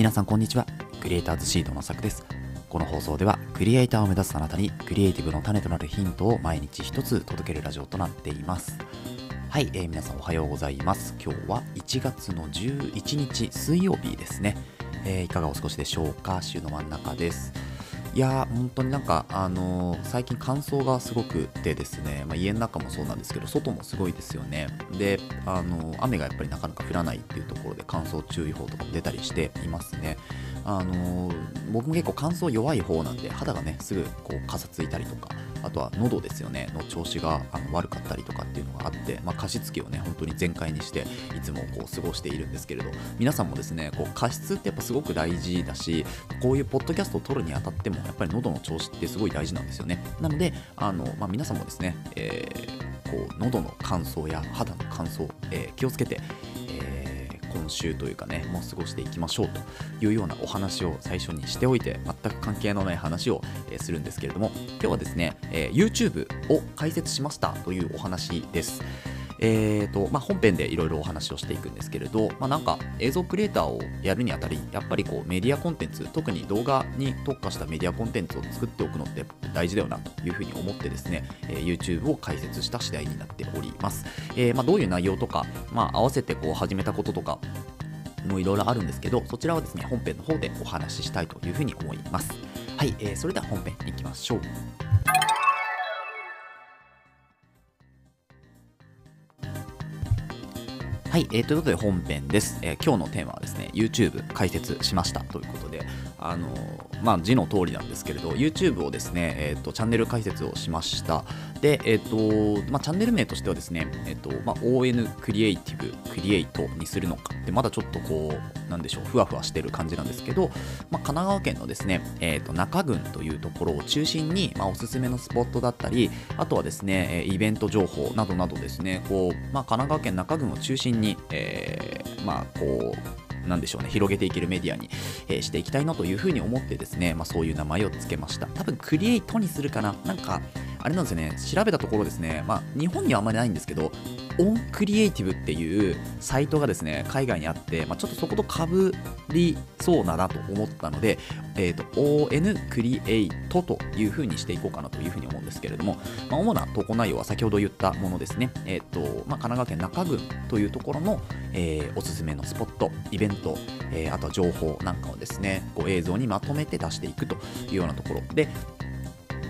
皆さんこんにちは。クリエイターズシードのさくです。この放送ではクリエイターを目指すあなたにクリエイティブの種となるヒントを毎日一つ届けるラジオとなっています。はい、えー、皆さんおはようございます。今日は1月の11日水曜日ですね、えー、いかがお過ごしでしょうか？週の真ん中です。いやー、本当になんか、あのー、最近乾燥がすごくてですね、まあ、家の中もそうなんですけど、外もすごいですよね。で、あのー、雨がやっぱりなかなか降らないっていうところで乾燥注意報とかも出たりしていますね。あのー、僕も結構乾燥弱い方なんで、肌がね、すぐこう、かさついたりとか、あとは喉ですよね、の調子があの悪かったりとかっていうのがあって、まあ、加湿器をね、本当に全開にして、いつもこう過ごしているんですけれど、皆さんもですね、こう加湿ってやっぱすごく大事だし、こういうポッドキャストを撮るにあたっても、やっぱり喉の調子ってすごい大事なんですよね。なので、あのまあ、皆さんもですね、えー、こう喉の乾燥や肌の乾燥、えー、気をつけてえ、今週というかね、もう過ごしていきましょうというようなお話を最初にしておいて、全く関係のない話を、え、するんですけれども、今日はですね、えー、YouTube を開設しましたというお話です。えーとまあ、本編でいろいろお話をしていくんですけれど、まあ、なんか映像クリエイターをやるにあたり、やっぱりこうメディアコンテンツ、特に動画に特化したメディアコンテンツを作っておくのって大事だよなというふうに思ってですね、えー、YouTube を開設した次第になっております。えー、まあ、どういう内容とか、まあ、合わせてこう始めたこととか、もいろいろあるんですけど、そちらはですね、本編の方でお話ししたいというふうに思います。はい、えー、それでは本編いきましょう。はい、えー、ということで本編です、えー、今日のテーマはですね、YouTube 解説しましたということで、あの、まあ、字の通りなんですけれど、YouTube をですね、えーと、チャンネル解説をしました。で、え、ー、と、まあ、チャンネル名としてはですね、えっ、と、まあ、ON クリエイティブ、クリエイトにするのかって、まだちょっとこう、なんでしょう、ふわふわしてる感じなんですけど、まあ、神奈川県のですね、えっ、と、中郡というところを中心に、まあ、おすすめのスポットだったり、あとはですね、イベント情報などなどですね、こう、まあ、神奈川県中郡を中心に、えー、まあ、こう、なんでしょうね、広げていけるメディアに、えー、していきたいなというふうに思ってですね、まあ、そういう名前を付けました。多分、クリエイトにするかな。なんか、あれなんですよね、調べたところですね、まあ、日本にはあんまりないんですけど、オンクリエイティブっていうサイトがですね、海外にあって、まあ、ちょっとそことかぶりそうだなと思ったので、えっ、ー、と、ON クリエイトというふうにしていこうかなというふうに思うんですけれども、まあ、主な投稿内容は先ほど言ったものですね、えっ、ー、と、まあ、神奈川県中郡というところの、えー、おすすめのスポット、イベント、えー、あとは情報なんかをですね、こう映像にまとめて出していくというようなところ。で、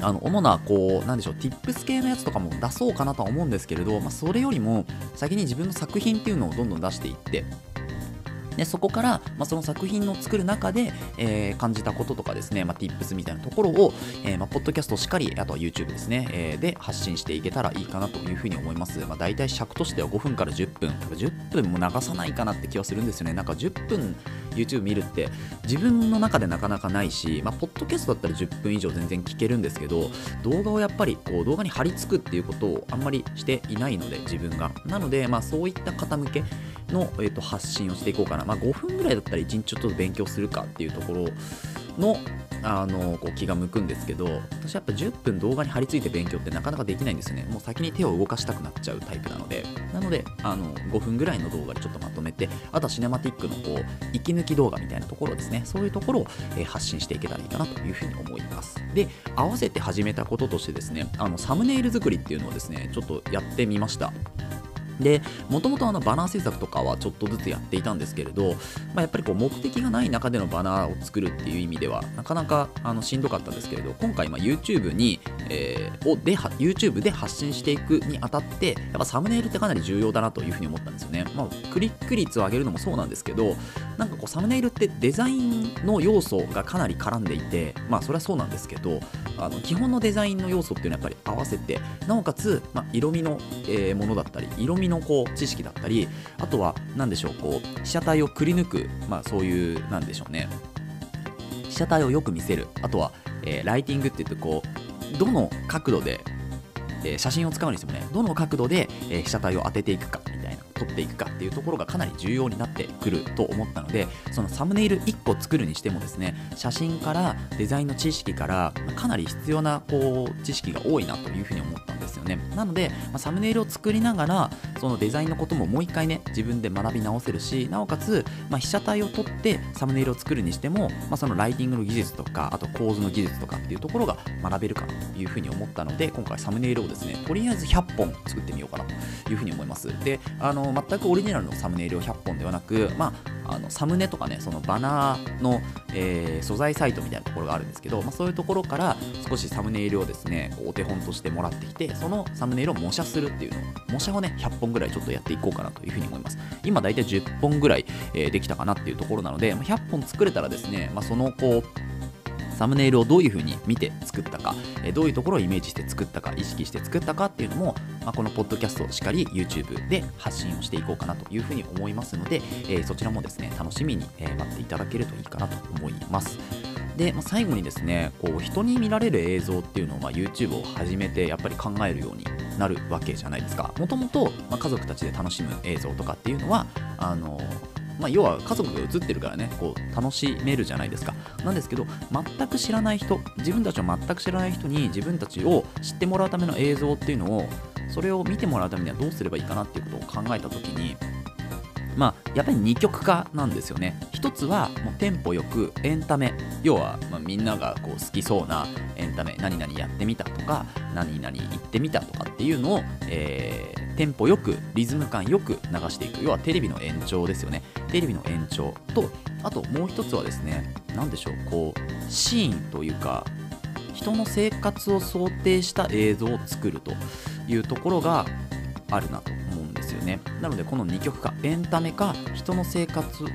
あの主なこうなんでしょう Tips 系のやつとかも出そうかなとは思うんですけれど、まあ、それよりも先に自分の作品っていうのをどんどん出していってでそこから、まあ、その作品を作る中で、えー、感じたこととかですね、まあ、tips みたいなところを、えーまあ、ポッドキャストをしっかり、あとは YouTube ですね、えー、で発信していけたらいいかなというふうに思います。まあ、大体尺としては5分から10分、多分10分も流さないかなって気はするんですよね。なんか10分 YouTube 見るって自分の中でなかなかないし、まあ、ポッドキャストだったら10分以上全然聞けるんですけど、動画をやっぱりこう動画に貼り付くっていうことをあんまりしていないので、自分が。なので、まあ、そういった方向けの、えー、と発信をしていこうかな。まあ、5分ぐらいだったら1日ちょっと勉強するかっていうところのあのこう気が向くんですけど私やっぱ10分動画に貼り付いて勉強ってなかなかできないんですよね。もう先に手を動かしたくなっちゃうタイプなので。なのであの5分ぐらいの動画でちょっとまとめてあとはシネマティックのこう息抜き動画みたいなところですね。そういうところを、え、発信していけたらいいかなというふうに思います。で合わせて始めたこととしてですねあのサムネイル作りっていうのをですねちょっとやってみました。で、もともとあのバナー制作とかはちょっとずつやっていたんですけれど、まあ、やっぱりこう目的がない中でのバナーを作るっていう意味では、なかなかあのしんどかったんですけれど、今回ま YouTube に、えー、をで YouTube で発信していくにあたって、やっぱサムネイルってかなり重要だなというふうに思ったんですよね。まあ、クリック率を上げるのもそうなんですけど、なんかこうサムネイルってデザインの要素がかなり絡んでいて、まあそれはそうなんですけど、あの基本のデザインの要素っていうのはやっぱり合わせて、なおかつ、まあ、色味の、えー、ものだったり、色味のこう知識だったりあとは何でしょうこう被写体をくり抜く、まあ、そういうなんでしょうね。被写体をよく見せる。あとは、えー、ライティングって言ってこうどの角度で、えー、写真を使うにしてもねどの角度で、えー、被写体を当てていくかみたいな撮っていくかっていうところがかなり重要になってくると思ったのでそのサムネイル1個作るにしてもですね写真からデザインの知識からかなり必要なこう知識が多いなというふうに思ったんですよね。なので、まあ、サムネイルを作りながらそのデザインのことももう一回ね自分で学び直せるしなおかつ、まあ、被写体を取ってサムネイルを作るにしても、まあ、そのライティングの技術とかあと構図の技術とかっていうところが学べるかなというふうに思ったので今回サムネイルをですねとりあえず100本作ってみようかなというふうに思います。であの全くオリジナルのサムネイルを100本ではなく、まあ、あのサムネとかねそのバナーの、えー、素材サイトみたいなところがあるんですけど、まあ、そういうところから少しサムネイルをですねお手本としてもらってきてそのサムネイルを模写するっていうのを模写をね100本ぐらいちょっとやっていこうかなというふうに思います今大体10本ぐらい、え、できたかなっていうところなので100本作れたらですね、まあ、そのこうサムネイルをどういう風に見て作ったか、えどういうところをイメージして作ったか、意識して作ったかっていうのも、まあ、このポッドキャストしっかり YouTube で発信をしていこうかなというふうに思いますので、え、そちらもですね、楽しみに、え待っていただけるといいかなと思います。で、まあ、最後にですねこう人に見られる映像っていうのを、まあ、YouTube を始めてやっぱり考えるようになるわけじゃないですか。もともと家族たちで楽しむ映像とかっていうのはあのまあ、要は家族が映ってるからねこう楽しめるじゃないですか。なんですけど全く知らない人自分たちを全く知らない人に自分たちを知ってもらうための映像っていうのをそれを見てもらうためにはどうすればいいかなっていうことを考えた時にまあ、やっぱり二極化なんですよね。一つはもうテンポよくエンタメ。要は、まあ、みんながこう好きそうなエンタメ。何々やってみたとか何々言ってみたとかっていうのを、えーテンポよくリズム感よく流していく。要はテレビの延長ですよね。テレビの延長とあともう一つはですね何でしょうこうシーンというか人の生活を想定した映像を作るというところがあるなと。よね。なのでこの2曲かエンタメか人の生活を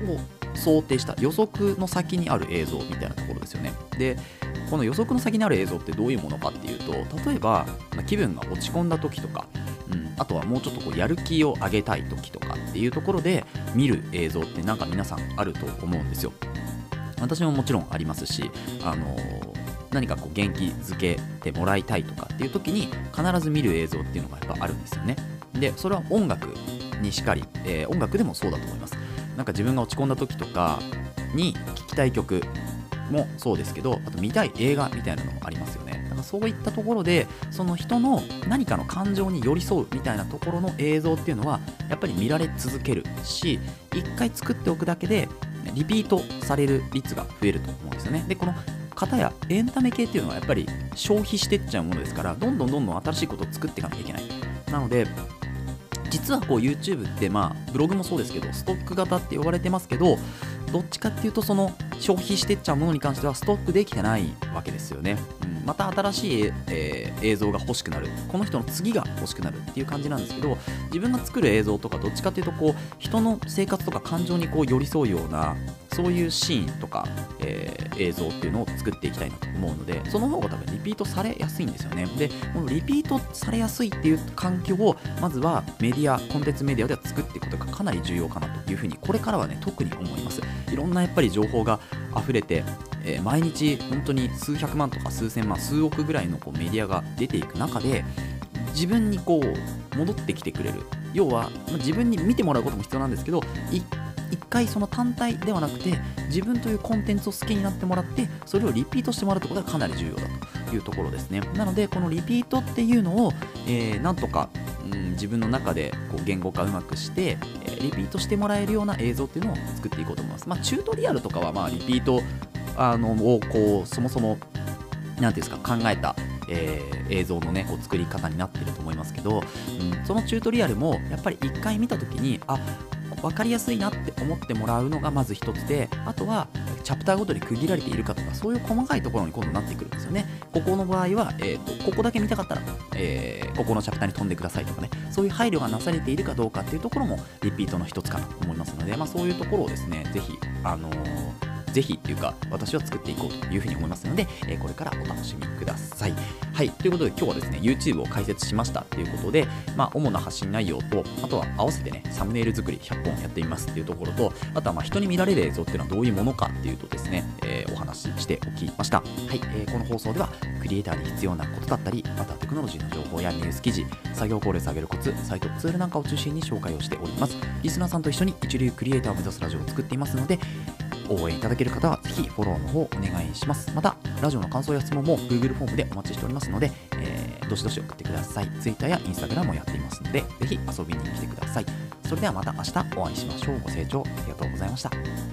想定した予測の先にある映像みたいなところですよね。でこの予測の先にある映像ってどういうものかっていうと例えば気分が落ち込んだ時とかうん、あとはもうちょっとこうやる気を上げたい時とかっていうところで見る映像ってなんか皆さんあると思うんですよ。私ももちろんありますし、あのー、何かこう元気づけてもらいたいとかっていう時に必ず見る映像っていうのがやっぱあるんですよね。でそれは音楽にしかり、えー、音楽でもそうだと思います。なんか自分が落ち込んだ時とかに聴きたい曲もそうですけどあと見たい映画みたいなのもありますよね。だからそういったところでその人の何かの感情に寄り添うみたいなところの映像っていうのはやっぱり見られ続けるし一回作っておくだけでリピートされる率が増えると思うんですよね。でこの方やエンタメ系っていうのはやっぱり消費してっちゃうものですからどんどんどんどん新しいことを作っていかなきゃいけない。なので実はこう YouTube ってまあブログもそうですけどストック型って呼ばれてますけどどっちかっていうとその消費してっちゃうものに関してはストックできてないわけですよね、うん、また新しい、えー、映像が欲しくなる。この人の次が欲しくなるっていう感じなんですけど自分が作る映像とかどっちかっていうとこう人の生活とか感情にこう寄り添うようなそういうシーンとか、えー、映像っていうのを作っていきたいなと思うのでその方が多分リピートされやすいんですよね。でこのリピートされやすいっていう環境をまずはメディアコンテンツメディアでは作っていくことがかなり重要かなというふうにこれからはね特に思います。いろんなやっぱり情報が溢れて、えー、毎日本当に数百万とか数千万数億ぐらいのこうメディアが出ていく中で自分にこう戻ってきてくれる。要はまあ自分に見てもらうことも必要なんですけど一回その単体ではなくて自分というコンテンツを好きになってもらってそれをリピートしてもらうってことがかなり重要だというところですねなのでこのリピートっていうのを、えー、なんとかうん、自分の中でこう言語化うまくして、リピートしてもらえるような映像っていうのを作っていこうと思います。まあ、チュートリアルとかはまあリピートあのをこうそもそも何ていうんですか考えた、えー、映像のねこう作り方になってると思いますけど、うん、そのチュートリアルもやっぱり1回見た時にあ分かりやすいなって思ってもらうのがまず一つであとはチャプターごとに区切られているかとかそういう細かいところに今度なってくるんですよね。ここの場合は、えーと、ここだけ見たかったら、えー、ここのチャプターに飛んでくださいとかね。そういう配慮がなされているかどうかっていうところもリピートの一つかなと思いますので、まあ、そういうところをですねぜひあのーぜひっていうか私は作っていこうというふうに思いますので、えこれからお楽しみください。はい、ということで今日はですね YouTube を開設しましたということで、まあ、主な発信内容とあとは合わせてねサムネイル作り100本やってみますっていうところとあとはま人に見られる映像っていうのはどういうものかっていうとですね、えー、お話ししておきました。はい、えー、この放送ではクリエイターに必要なことだったりまたテクノロジーの情報やニュース記事作業効率上げるコツサイトツールなんかを中心に紹介をしておりますリスナーさんと一緒に一流クリエイターを目指すラジオを作っていますので応援いただける方はぜひフォローの方お願いします。また、ラジオの感想や質問も Google フォームでお待ちしておりますので、えーどしどし送ってください。Twitter や Instagram もやっていますので、ぜひ遊びに来てください。それではまた明日お会いしましょう。ご清聴ありがとうございました。